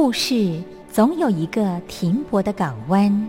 故事总有一个停泊的港湾。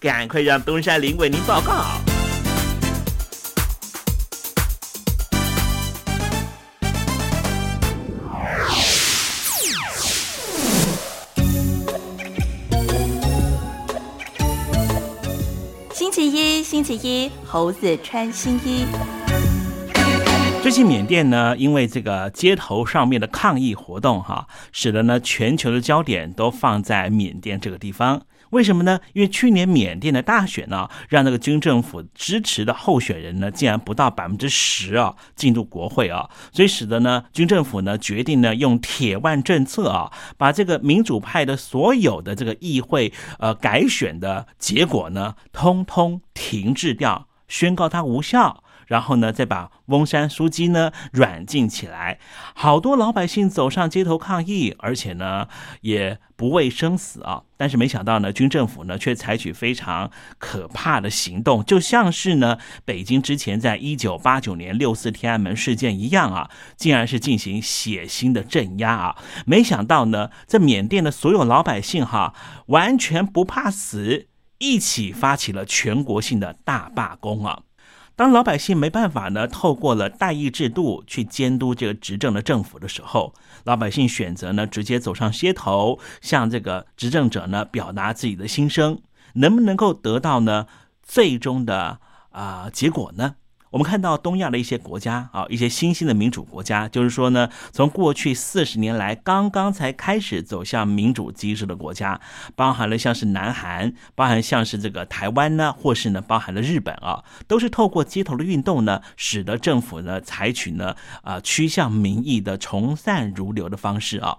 赶快让东山林为您报告。星期一，星期一，猴子穿新衣。最近缅甸呢，因为这个街头上面的抗议活动，哈，使得呢全球的焦点都放在缅甸这个地方。为什么呢？因为去年缅甸的大选呢，让那个军政府支持的候选人呢，竟然不到百分之十啊进入国会啊，所以使得呢军政府呢决定呢用铁腕政策啊，把这个民主派的所有的这个议会呃改选的结果呢，通通停滞掉，宣告它无效。然后呢，再把翁山书记呢软禁起来，好多老百姓走上街头抗议，而且呢也不畏生死啊。但是没想到呢，军政府呢却采取非常可怕的行动，就像是呢北京之前在一九八九年六四天安门事件一样啊，竟然是进行血腥的镇压啊。没想到呢，这缅甸的所有老百姓哈，完全不怕死，一起发起了全国性的大罢工啊。当老百姓没办法呢，透过了代议制度去监督这个执政的政府的时候，老百姓选择呢直接走上街头，向这个执政者呢表达自己的心声，能不能够得到呢最终的啊结果呢？我们看到东亚的一些国家啊，一些新兴的民主国家，就是说呢，从过去四十年来刚刚才开始走向民主机制的国家，包含了像是南韩，包含像是这个台湾呢，或是呢包含了日本啊，都是透过街头的运动呢，使得政府呢采取呢啊趋向民意的从善如流的方式啊。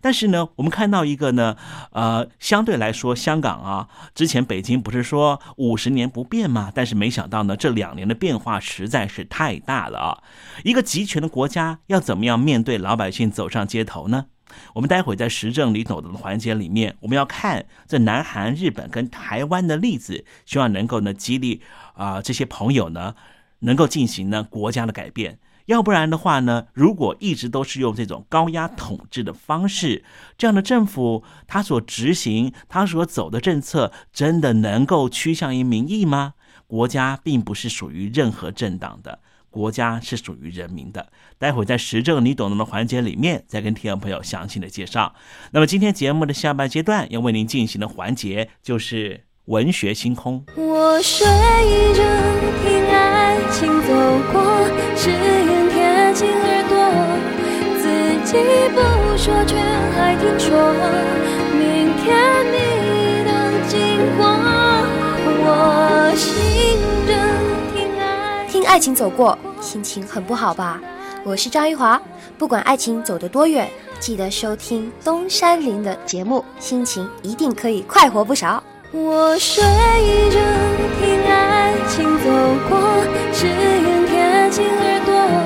但是呢，我们看到一个呢，呃，相对来说，香港啊，之前北京不是说五十年不变吗？但是没想到呢，这两年的变化实在是太大了啊！一个集权的国家要怎么样面对老百姓走上街头呢？我们待会在时政里走的环节里面，我们要看这南韩、日本跟台湾的例子，希望能够呢激励啊这些朋友呢，能够进行呢国家的改变。要不然的话呢？如果一直都是用这种高压统治的方式，这样的政府，他所执行、他所走的政策，真的能够趋向于民意吗？国家并不是属于任何政党的，国家是属于人民的。待会在时政你懂得的环节里面，再跟听众朋友详细的介绍。那么今天节目的下半阶段要为您进行的环节就是文学星空。我睡着听爱情走过，只，不说却还听说，明天你的经过，我爱听爱情走过，心情很不好吧？我是张玉华，不管爱情走得多远，记得收听东山林的节目，心情一定可以快活不少。我睡着听爱情走过，只愿贴近耳朵。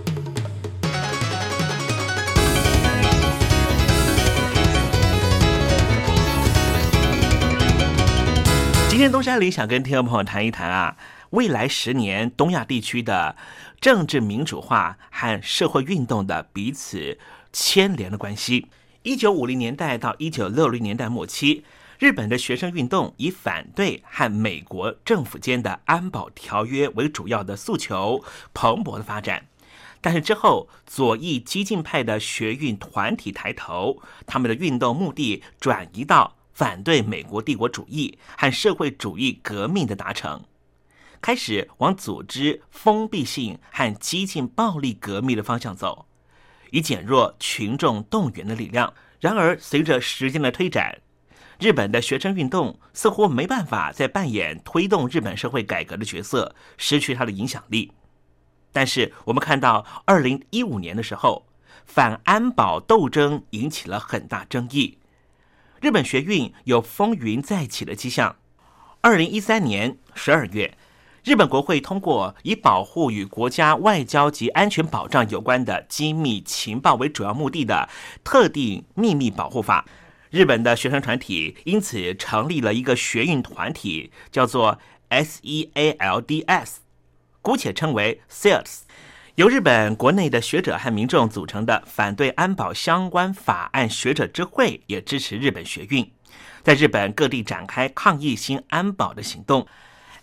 今天东山里想跟听众朋友谈一谈啊，未来十年东亚地区的政治民主化和社会运动的彼此牵连的关系。一九五零年代到一九六零年代末期，日本的学生运动以反对和美国政府间的安保条约为主要的诉求，蓬勃的发展。但是之后，左翼激进派的学运团体抬头，他们的运动目的转移到反对美国帝国主义和社会主义革命的达成，开始往组织封闭性和激进暴力革命的方向走，以减弱群众动员的力量。然而，随着时间的推展，日本的学生运动似乎没办法再扮演推动日本社会改革的角色，失去它的影响力。但是，我们看到二零一五年的时候，反安保斗争引起了很大争议。日本学运有风云再起的迹象。二零一三年十二月，日本国会通过以保护与国家外交及安全保障有关的机密情报为主要目的的特定秘密保护法。日本的学生团体因此成立了一个学运团体，叫做 SEALDS，姑且称为 SEALS。由日本国内的学者和民众组成的反对安保相关法案学者之会也支持日本学运，在日本各地展开抗议新安保的行动。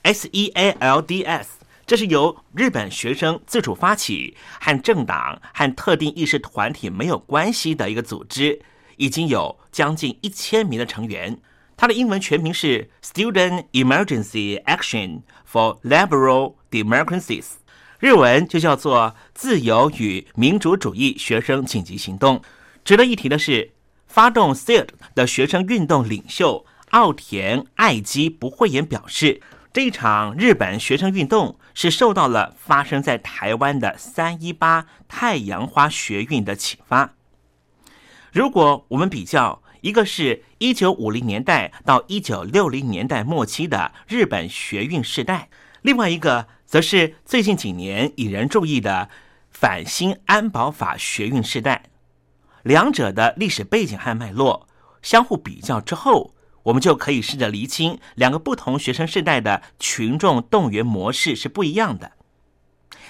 SEALDS 这是由日本学生自主发起，和政党和特定意识团体没有关系的一个组织，已经有将近一千名的成员。它的英文全名是 Student Emergency Action for Liberal Democracies。日文就叫做“自由与民主主义学生紧急行动”。值得一提的是，发动 SEAD 的学生运动领袖奥田爱基不讳言表示，这一场日本学生运动是受到了发生在台湾的三一八太阳花学运的启发。如果我们比较，一个是一九五零年代到一九六零年代末期的日本学运时代，另外一个则是最近几年引人注意的反新安保法学运时代。两者的历史背景和脉络相互比较之后，我们就可以试着厘清两个不同学生世代的群众动员模式是不一样的。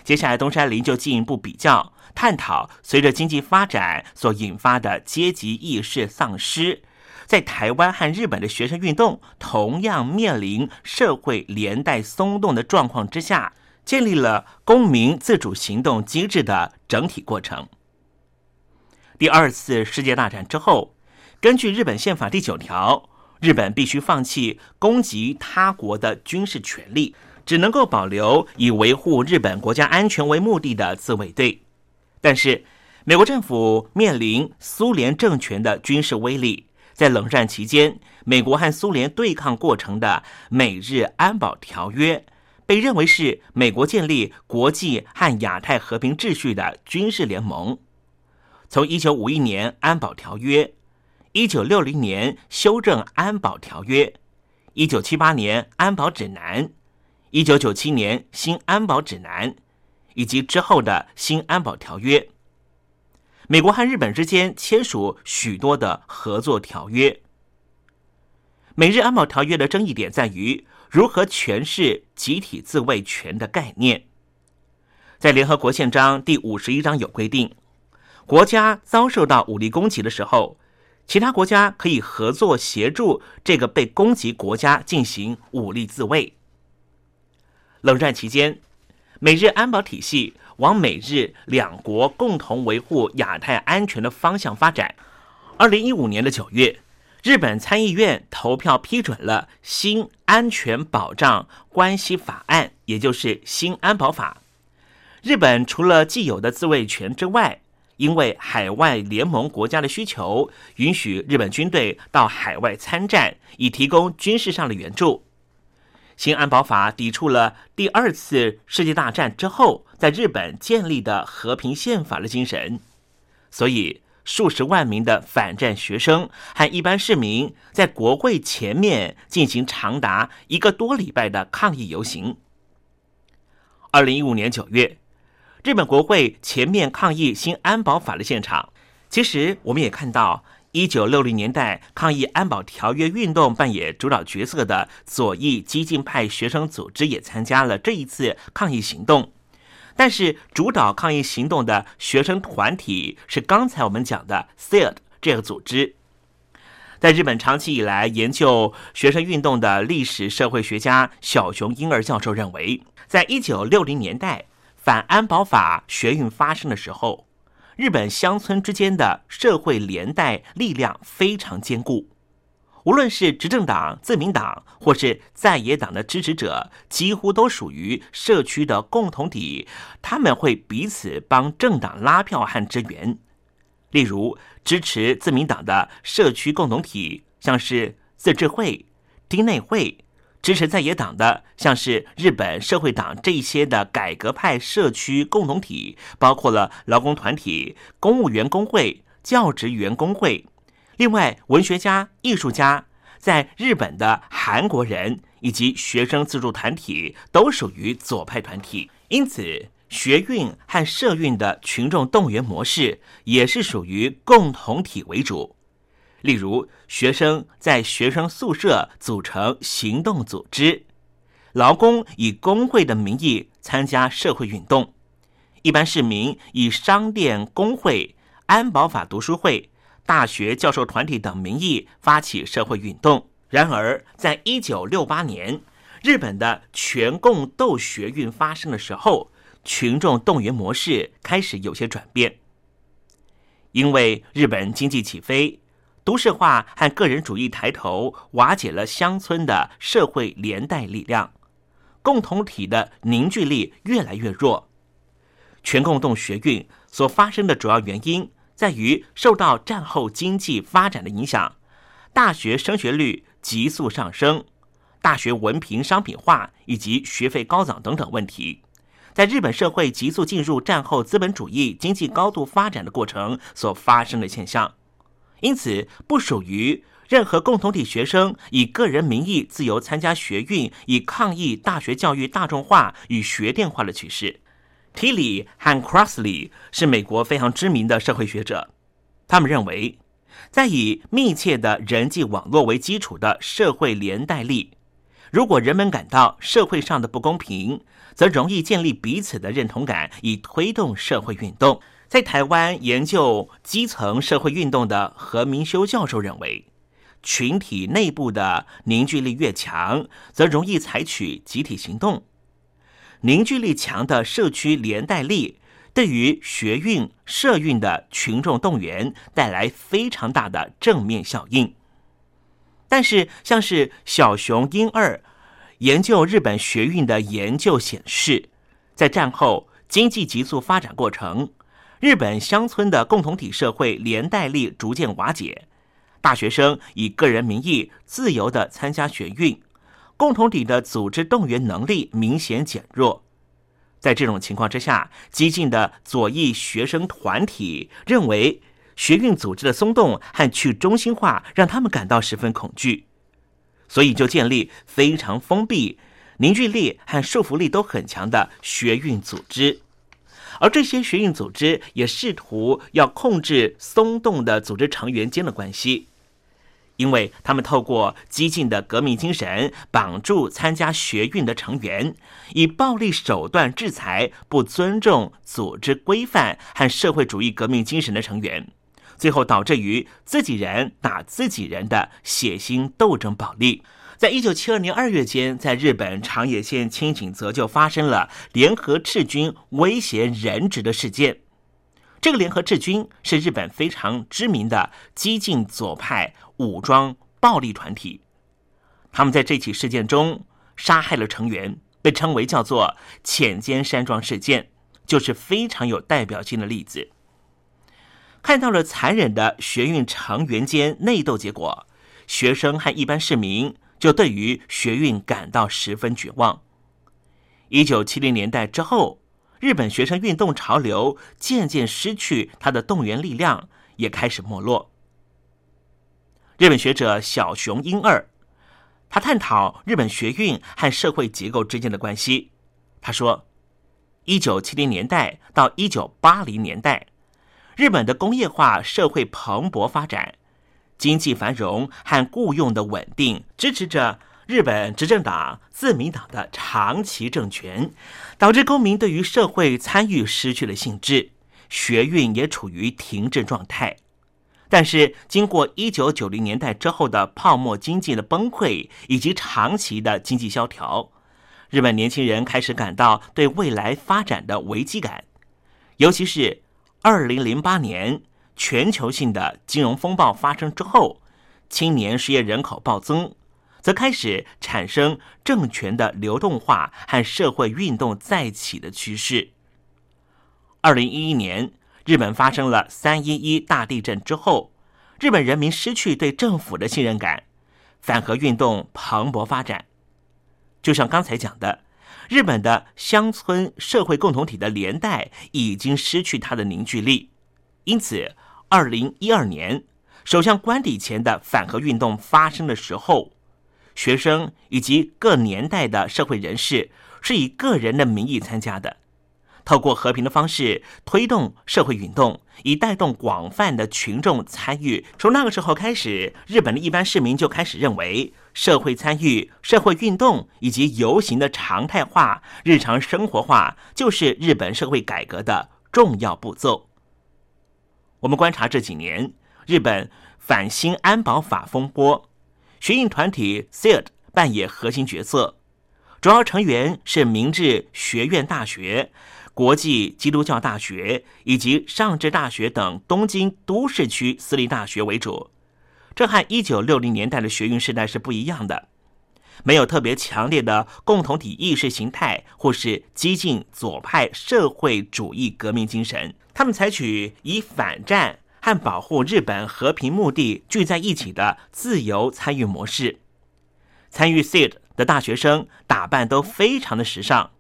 接下来，东山林就进一步比较。探讨随着经济发展所引发的阶级意识丧失，在台湾和日本的学生运动同样面临社会连带松动的状况之下，建立了公民自主行动机制的整体过程。第二次世界大战之后，根据日本宪法第九条，日本必须放弃攻击他国的军事权利，只能够保留以维护日本国家安全为目的的自卫队。但是，美国政府面临苏联政权的军事威力，在冷战期间，美国和苏联对抗过程的美日安保条约，被认为是美国建立国际和亚太和平秩序的军事联盟。从一九五一年安保条约，一九六零年修正安保条约，一九七八年安保指南，一九九七年新安保指南，以及之后的新安保条约。美国和日本之间签署许多的合作条约。美日安保条约的争议点在于如何诠释集体自卫权的概念。在联合国宪章第五十一章有规定，国家遭受到武力攻击的时候，其他国家可以合作协助这个被攻击国家进行武力自卫。冷战期间，美日安保体系往美日两国共同维护亚太安全的方向发展。二零一五年的九月。日本参议院投票批准了新安全保障关系法案，也就是新安保法。日本除了既有的自卫权之外，因为海外联盟国家的需求，允许日本军队到海外参战，以提供军事上的援助。新安保法抵触了第二次世界大战之后在日本建立的和平宪法的精神，所以。数十万名的反战学生和一般市民在国会前面进行长达一个多礼拜的抗议游行。二零一五年九月，日本国会前面抗议新安保法的现场，其实我们也看到，一九六零年代抗议安保条约运动扮演主导角色的左翼激进派学生组织也参加了这一次抗议行动。但是，主导抗议行动的学生团体是刚才我们讲的 SID 这个组织。在日本长期以来研究学生运动的历史社会学家小熊英儿教授认为，在一九六零年代反安保法学运发生的时候，日本乡村之间的社会连带力量非常坚固。无论是执政党自民党，或是在野党的支持者，几乎都属于社区的共同体。他们会彼此帮政党拉票和支援。例如，支持自民党的社区共同体，像是自治会、町内会；支持在野党的，像是日本社会党这些的改革派社区共同体，包括了劳工团体、公务员工会、教职员工会。另外，文学家、艺术家，在日本的韩国人以及学生自助团体都属于左派团体，因此学运和社运的群众动员模式也是属于共同体为主。例如，学生在学生宿舍组成行动组织，劳工以工会的名义参加社会运动，一般市民以商店工会、安保法读书会。大学教授团体等名义发起社会运动。然而，在一九六八年，日本的全共斗学运发生的时候，群众动员模式开始有些转变。因为日本经济起飞，都市化和个人主义抬头，瓦解了乡村的社会连带力量，共同体的凝聚力越来越弱。全共斗学运所发生的主要原因。在于受到战后经济发展的影响，大学升学率急速上升，大学文凭商品化以及学费高涨等等问题，在日本社会急速进入战后资本主义经济高度发展的过程所发生的现象，因此不属于任何共同体学生以个人名义自由参加学运，以抗议大学教育大众化与学电化的趋势。Tilly 和 Crossley 是美国非常知名的社会学者，他们认为，在以密切的人际网络为基础的社会连带力，如果人们感到社会上的不公平，则容易建立彼此的认同感，以推动社会运动。在台湾研究基层社会运动的何明修教授认为，群体内部的凝聚力越强，则容易采取集体行动。凝聚力强的社区连带力，对于学运、社运的群众动员带来非常大的正面效应。但是，像是小熊英二研究日本学运的研究显示，在战后经济急速发展过程，日本乡村的共同体社会连带力逐渐瓦解，大学生以个人名义自由的参加学运。共同体的组织动员能力明显减弱，在这种情况之下，激进的左翼学生团体认为学运组织的松动和去中心化让他们感到十分恐惧，所以就建立非常封闭、凝聚力和束缚力都很强的学运组织。而这些学运组织也试图要控制松动的组织成员间的关系，因为他们透过激进的革命精神绑住参加学运的成员，以暴力手段制裁不尊重组织规范和社会主义革命精神的成员，最后导致于自己人打自己人的血腥斗争暴力。在一九七二年二月间，在日本长野县清井泽就发生了联合赤军威胁人质的事件。这个联合赤军是日本非常知名的激进左派武装暴力团体。他们在这起事件中杀害了成员，被称为叫做“浅间山庄事件”，就是非常有代表性的例子。看到了残忍的学运成员间内斗结果，学生和一般市民。就对于学运感到十分绝望。一九七零年代之后，日本学生运动潮流渐渐失去它的动员力量，也开始没落。日本学者小熊英二，他探讨日本学运和社会结构之间的关系。他说，一九七零年代到一九八零年代，日本的工业化社会蓬勃发展。经济繁荣和雇佣的稳定，支持着日本执政党自民党的长期政权，导致公民对于社会参与失去了兴致，学运也处于停滞状态。但是，经过一九九零年代之后的泡沫经济的崩溃以及长期的经济萧条，日本年轻人开始感到对未来发展的危机感，尤其是二零零八年。全球性的金融风暴发生之后，青年失业人口暴增，则开始产生政权的流动化和社会运动再起的趋势。二零一一年，日本发生了三一一大地震之后，日本人民失去对政府的信任感，反核运动蓬勃发展。就像刚才讲的，日本的乡村社会共同体的连带已经失去它的凝聚力，因此。二零一二年，首相官邸前的反核运动发生的时候，学生以及各年代的社会人士是以个人的名义参加的，透过和平的方式推动社会运动，以带动广泛的群众参与。从那个时候开始，日本的一般市民就开始认为，社会参与、社会运动以及游行的常态化、日常生活化，就是日本社会改革的重要步骤。我们观察这几年日本反新安保法风波，学运团体 SID 扮演核心角色，主要成员是明治学院大学、国际基督教大学以及上智大学等东京都市区私立大学为主。这和一九六零年代的学运时代是不一样的，没有特别强烈的共同体意识形态或是激进左派社会主义革命精神。他们采取以反战和保护日本和平目的聚在一起的自由参与模式。参与 SID 的大学生打扮都非常的时尚，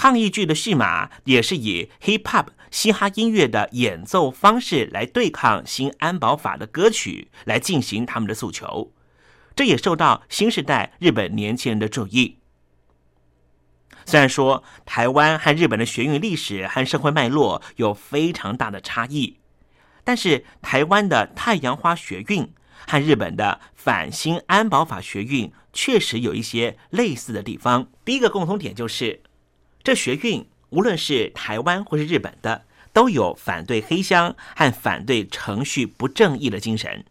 抗议剧的戏码也是以 Hip Hop 嘻哈音乐的演奏方式来对抗新安保法的歌曲，来进行他们的诉求。这也受到新时代日本年轻人的注意。虽然说台湾和日本的学运历史和社会脉络有非常大的差异，但是台湾的太阳花学运和日本的反新安保法学运确实有一些类似的地方。第一个共同点就是，这学运无论是台湾或是日本的，都有反对黑箱和反对程序不正义的精神。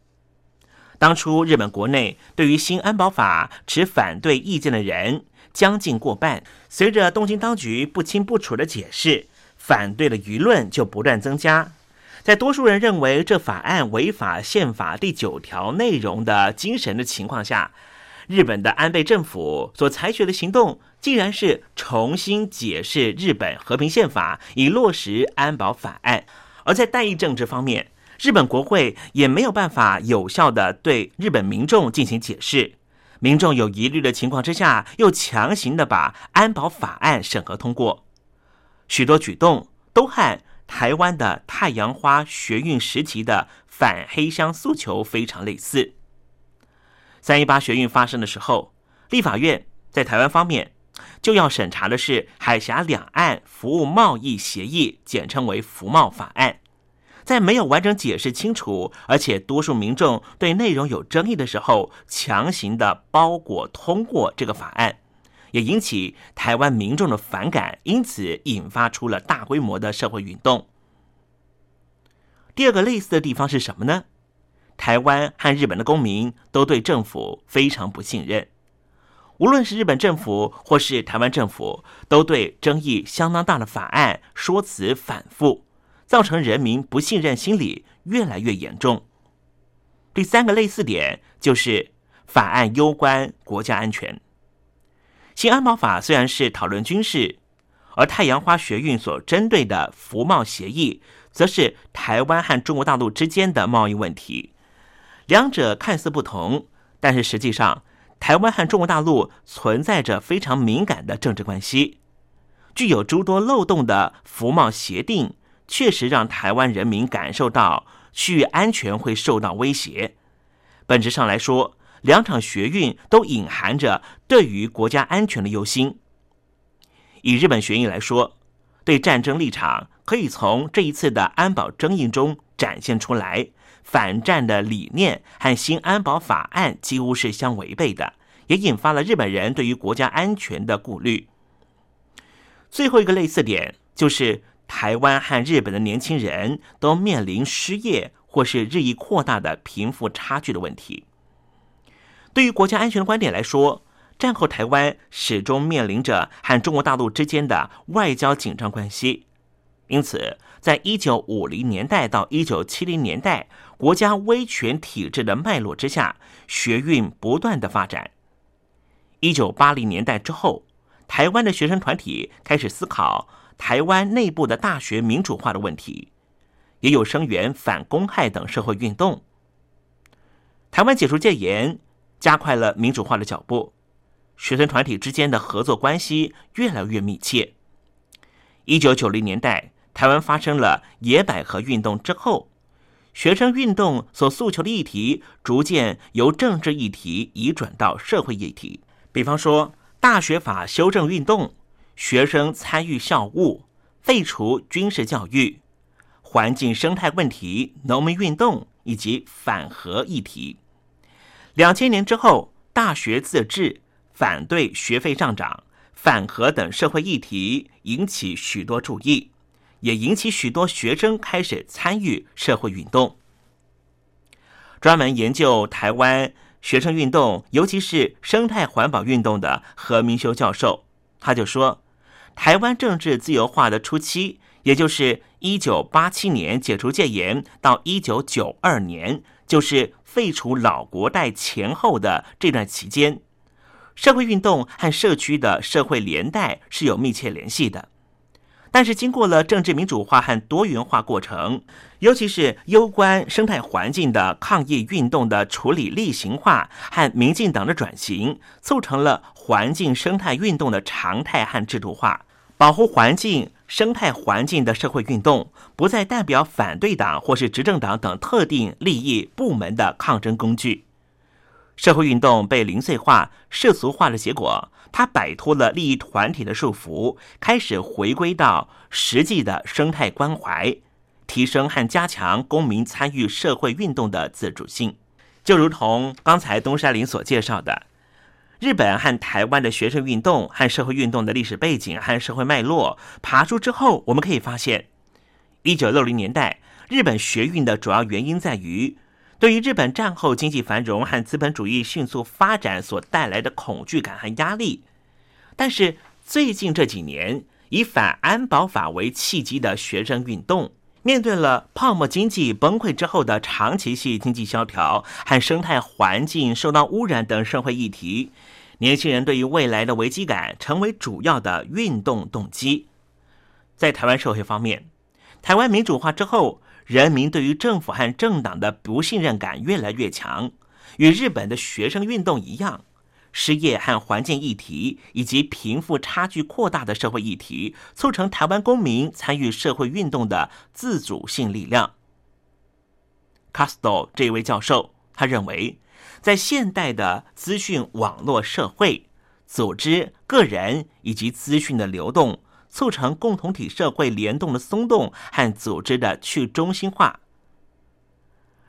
当初日本国内对于新安保法持反对意见的人。将近过半。随着东京当局不清不楚的解释，反对的舆论就不断增加。在多数人认为这法案违法宪法第九条内容的精神的情况下，日本的安倍政府所采取的行动，竟然是重新解释日本和平宪法，以落实安保法案。而在代议政治方面，日本国会也没有办法有效的对日本民众进行解释。民众有疑虑的情况之下，又强行的把安保法案审核通过，许多举动都和台湾的太阳花学运时期的反黑箱诉求非常类似。三一八学运发生的时候，立法院在台湾方面就要审查的是海峡两岸服务贸易协议，简称为服贸法案。在没有完整解释清楚，而且多数民众对内容有争议的时候，强行的包裹通过这个法案，也引起台湾民众的反感，因此引发出了大规模的社会运动。第二个类似的地方是什么呢？台湾和日本的公民都对政府非常不信任，无论是日本政府或是台湾政府，都对争议相当大的法案说辞反复。造成人民不信任心理越来越严重。第三个类似点就是法案攸关国家安全。新安保法虽然是讨论军事，而太阳花学运所针对的服贸协议，则是台湾和中国大陆之间的贸易问题。两者看似不同，但是实际上，台湾和中国大陆存在着非常敏感的政治关系，具有诸多漏洞的服贸协定。确实让台湾人民感受到区域安全会受到威胁。本质上来说，两场学运都隐含着对于国家安全的忧心。以日本学运来说，对战争立场可以从这一次的安保争议中展现出来，反战的理念和新安保法案几乎是相违背的，也引发了日本人对于国家安全的顾虑。最后一个类似点就是。台湾和日本的年轻人都面临失业或是日益扩大的贫富差距的问题。对于国家安全的观点来说，战后台湾始终面临着和中国大陆之间的外交紧张关系。因此，在一九五零年代到一九七零年代国家威权体制的脉络之下，学运不断的发展。一九八零年代之后，台湾的学生团体开始思考。台湾内部的大学民主化的问题，也有声援反公害等社会运动。台湾解除戒严，加快了民主化的脚步，学生团体之间的合作关系越来越密切。一九九零年代，台湾发生了野百合运动之后，学生运动所诉求的议题逐渐由政治议题移转到社会议题，比方说大学法修正运动。学生参与校务、废除军事教育、环境生态问题、农民运动以及反核议题。两千年之后，大学自治、反对学费上涨、反核等社会议题引起许多注意，也引起许多学生开始参与社会运动。专门研究台湾学生运动，尤其是生态环保运动的何明修教授，他就说。台湾政治自由化的初期，也就是一九八七年解除戒严到一九九二年，就是废除老国代前后的这段期间，社会运动和社区的社会连带是有密切联系的。但是，经过了政治民主化和多元化过程，尤其是攸关生态环境的抗议运动的处理例行化和民进党的转型，促成了环境生态运动的常态和制度化。保护环境、生态环境的社会运动，不再代表反对党或是执政党等特定利益部门的抗争工具。社会运动被零碎化、世俗化的结果，它摆脱了利益团体的束缚，开始回归到实际的生态关怀，提升和加强公民参与社会运动的自主性。就如同刚才东山林所介绍的。日本和台湾的学生运动和社会运动的历史背景和社会脉络爬出之后，我们可以发现，一九六零年代日本学运的主要原因在于对于日本战后经济繁荣和资本主义迅速发展所带来的恐惧感和压力。但是最近这几年，以反安保法为契机的学生运动。面对了泡沫经济崩溃之后的长期性经济萧条和生态环境受到污染等社会议题，年轻人对于未来的危机感成为主要的运动动机。在台湾社会方面，台湾民主化之后，人民对于政府和政党的不信任感越来越强，与日本的学生运动一样。失业和环境议题，以及贫富差距扩大的社会议题，促成台湾公民参与社会运动的自主性力量。卡斯多这位教授，他认为，在现代的资讯网络社会，组织、个人以及资讯的流动，促成共同体社会联动的松动和组织的去中心化。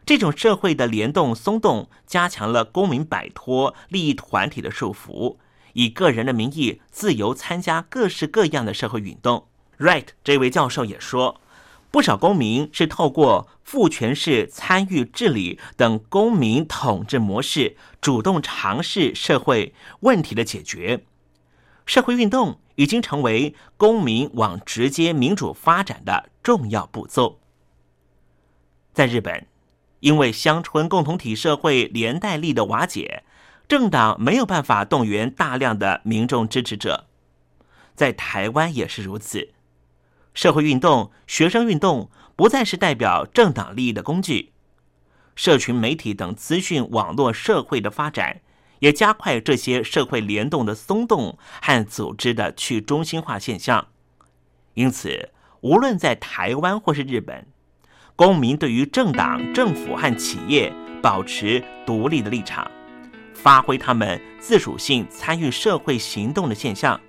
这种社会的联动松动，加强了公民摆脱利益团体的束缚，以个人的名义自由参加各式各样的社会运动。Right，这位教授也说，不少公民是透过父权式参与治理等公民统治模式，主动尝试社会问题的解决。社会运动已经成为公民往直接民主发展的重要步骤。在日本。因为乡村共同体社会连带力的瓦解，政党没有办法动员大量的民众支持者。在台湾也是如此，社会运动、学生运动不再是代表政党利益的工具。社群媒体等资讯网络社会的发展，也加快这些社会联动的松动和组织的去中心化现象。因此，无论在台湾或是日本。公民对于政党、政府和企业保持独立的立场，发挥他们自主性参与社会行动的现象，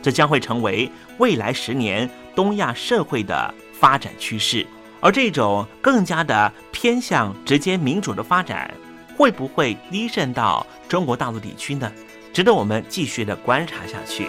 这将会成为未来十年东亚社会的发展趋势。而这种更加的偏向直接民主的发展，会不会低渗到中国大陆地区呢？值得我们继续的观察下去。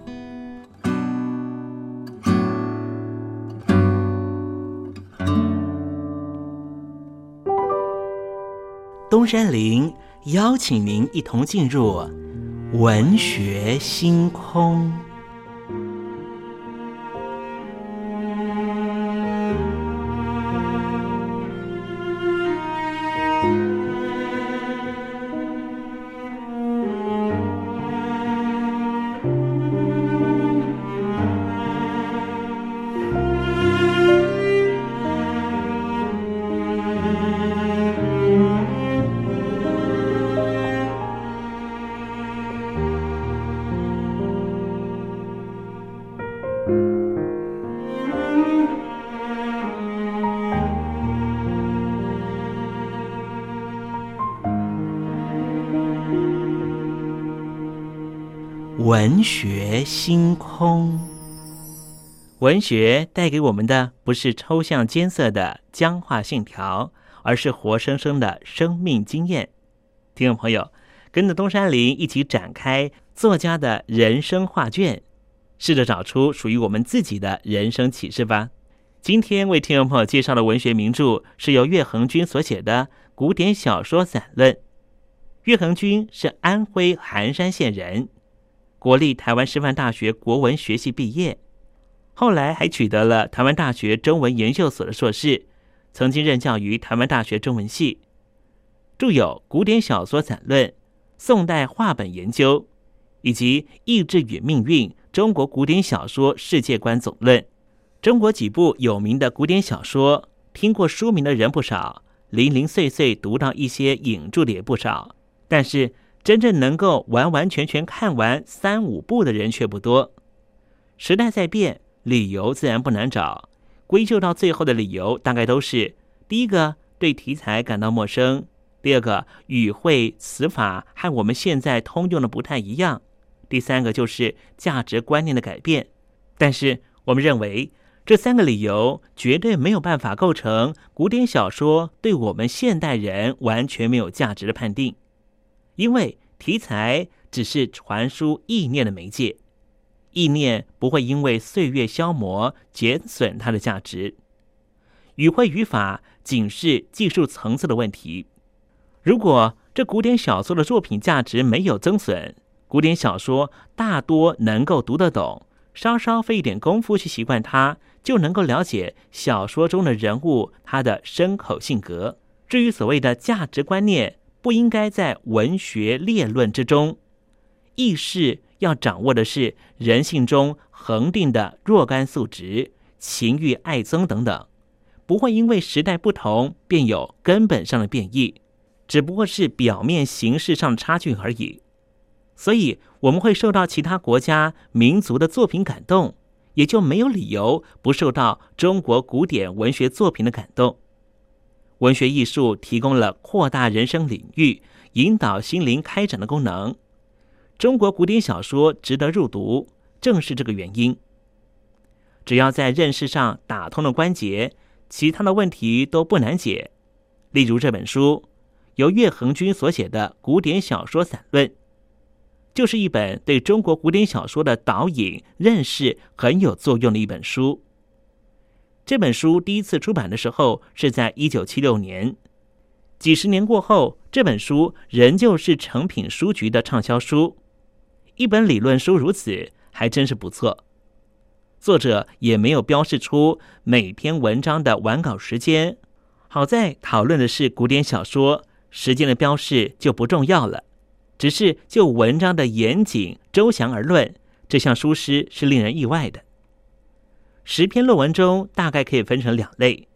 东山林邀请您一同进入文学星空。文学星空。文学带给我们的不是抽象艰涩的僵化信条，而是活生生的生命经验。听众朋友，跟着东山林一起展开作家的人生画卷，试着找出属于我们自己的人生启示吧。今天为听众朋友介绍的文学名著是由岳恒君所写的古典小说散论。岳恒君是安徽含山县人，国立台湾师范大学国文学系毕业。后来还取得了台湾大学中文研究所的硕士，曾经任教于台湾大学中文系，著有《古典小说散论》《宋代话本研究》以及《意志与命运》《中国古典小说世界观总论》。中国几部有名的古典小说，听过书名的人不少，零零碎碎读到一些引著的也不少，但是真正能够完完全全看完三五部的人却不多。时代在变。理由自然不难找，归咎到最后的理由大概都是：第一个对题材感到陌生；第二个语汇词法和我们现在通用的不太一样；第三个就是价值观念的改变。但是我们认为这三个理由绝对没有办法构成古典小说对我们现代人完全没有价值的判定，因为题材只是传输意念的媒介。意念不会因为岁月消磨减损它的价值，语汇语法仅是技术层次的问题。如果这古典小说的作品价值没有增损，古典小说大多能够读得懂，稍稍费一点功夫去习惯它，就能够了解小说中的人物他的深口性格。至于所谓的价值观念，不应该在文学列论之中，意识。要掌握的是人性中恒定的若干素质，情欲、爱憎等等，不会因为时代不同便有根本上的变异，只不过是表面形式上的差距而已。所以，我们会受到其他国家民族的作品感动，也就没有理由不受到中国古典文学作品的感动。文学艺术提供了扩大人生领域、引导心灵开展的功能。中国古典小说值得入读，正是这个原因。只要在认识上打通了关节，其他的问题都不难解。例如这本书，由岳恒君所写的《古典小说散论》，就是一本对中国古典小说的导引、认识很有作用的一本书。这本书第一次出版的时候是在一九七六年，几十年过后，这本书仍旧是成品书局的畅销书。一本理论书如此，还真是不错。作者也没有标示出每篇文章的完稿时间。好在讨论的是古典小说，时间的标示就不重要了。只是就文章的严谨周详而论，这项书诗是令人意外的。十篇论文中，大概可以分成两类：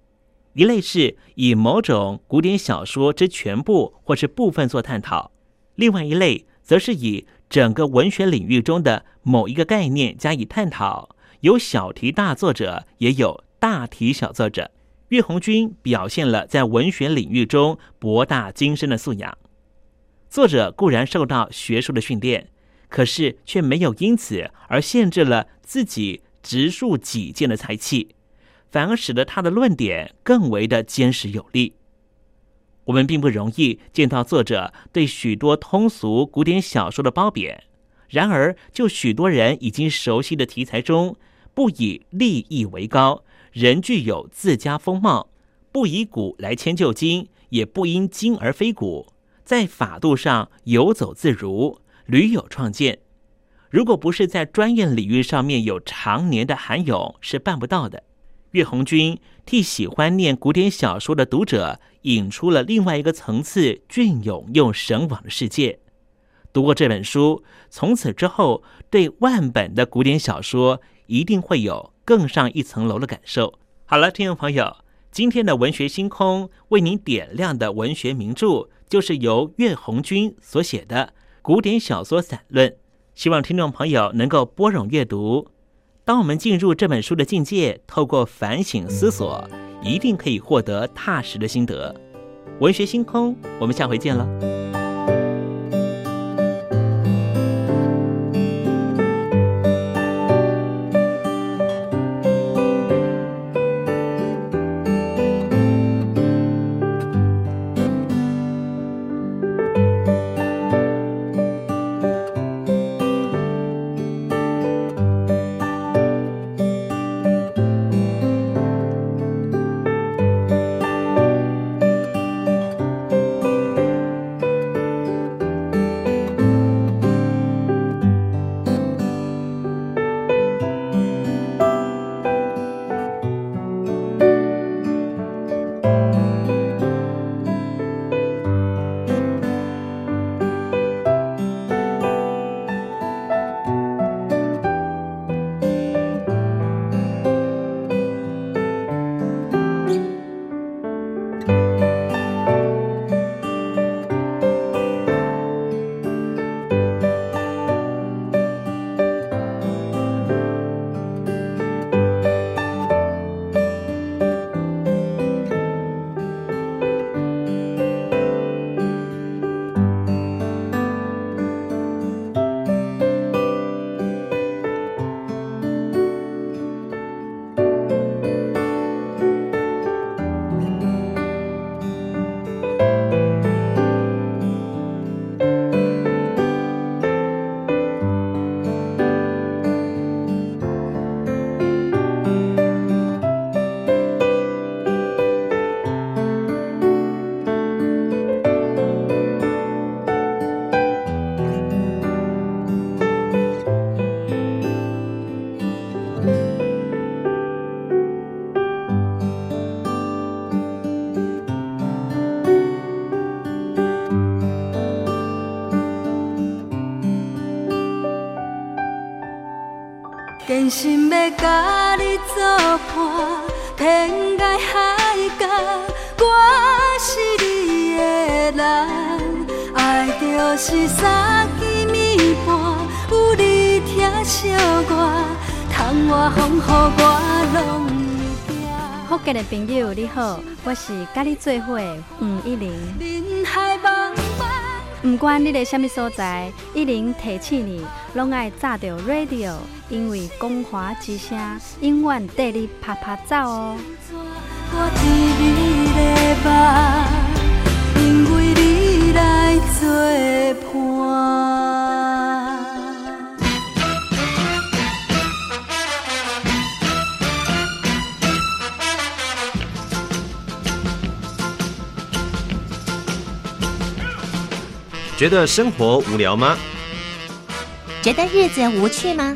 一类是以某种古典小说之全部或是部分做探讨；另外一类则是以。整个文学领域中的某一个概念加以探讨，有小题大作者，也有大题小作者。岳红军表现了在文学领域中博大精深的素养。作者固然受到学术的训练，可是却没有因此而限制了自己直述己见的才气，反而使得他的论点更为的坚实有力。我们并不容易见到作者对许多通俗古典小说的褒贬，然而就许多人已经熟悉的题材中，不以利益为高，仍具有自家风貌；不以古来迁就今，也不因今而非古，在法度上游走自如，屡有创建。如果不是在专业领域上面有常年的涵养，是办不到的。岳红军替喜欢念古典小说的读者引出了另外一个层次隽永又神往的世界。读过这本书，从此之后对万本的古典小说一定会有更上一层楼的感受。好了，听众朋友，今天的文学星空为您点亮的文学名著，就是由岳红军所写的《古典小说散论》，希望听众朋友能够拨冗阅读。当我们进入这本书的境界，透过反省思索，一定可以获得踏实的心得。文学星空，我们下回见了。坚心要甲你作伴，天涯海角，我是你的人。爱就是三更暝半，有你疼惜我，窗外风雨我拢会惊。福建的朋友你好，我是甲你做伙的黄一玲。人海茫茫。不管你在什么所在，一玲提醒你，拢爱炸着 radio，因为光华之声永远带你啪啪走哦。我伫你的梦，因为你来作伴。觉得生活无聊吗？觉得日子无趣吗？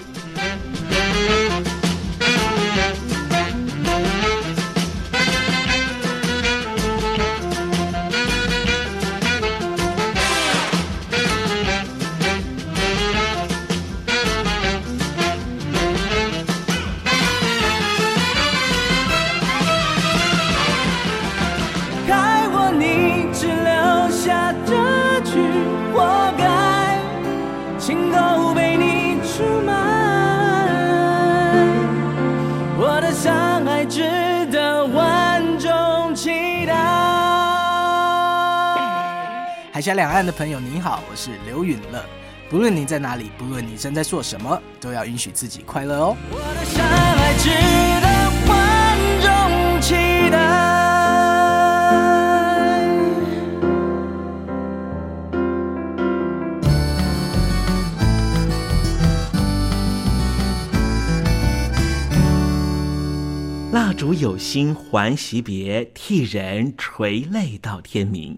海峡两岸的朋友您好，我是刘允乐。不论你在哪里，不论你正在做什么，都要允许自己快乐哦。伤害值得万众期待。蜡烛有心还惜别，替人垂泪到天明。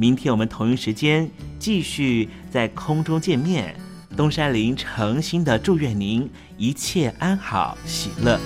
明天我们同一时间继续在空中见面。东山林诚心的祝愿您一切安好，喜乐。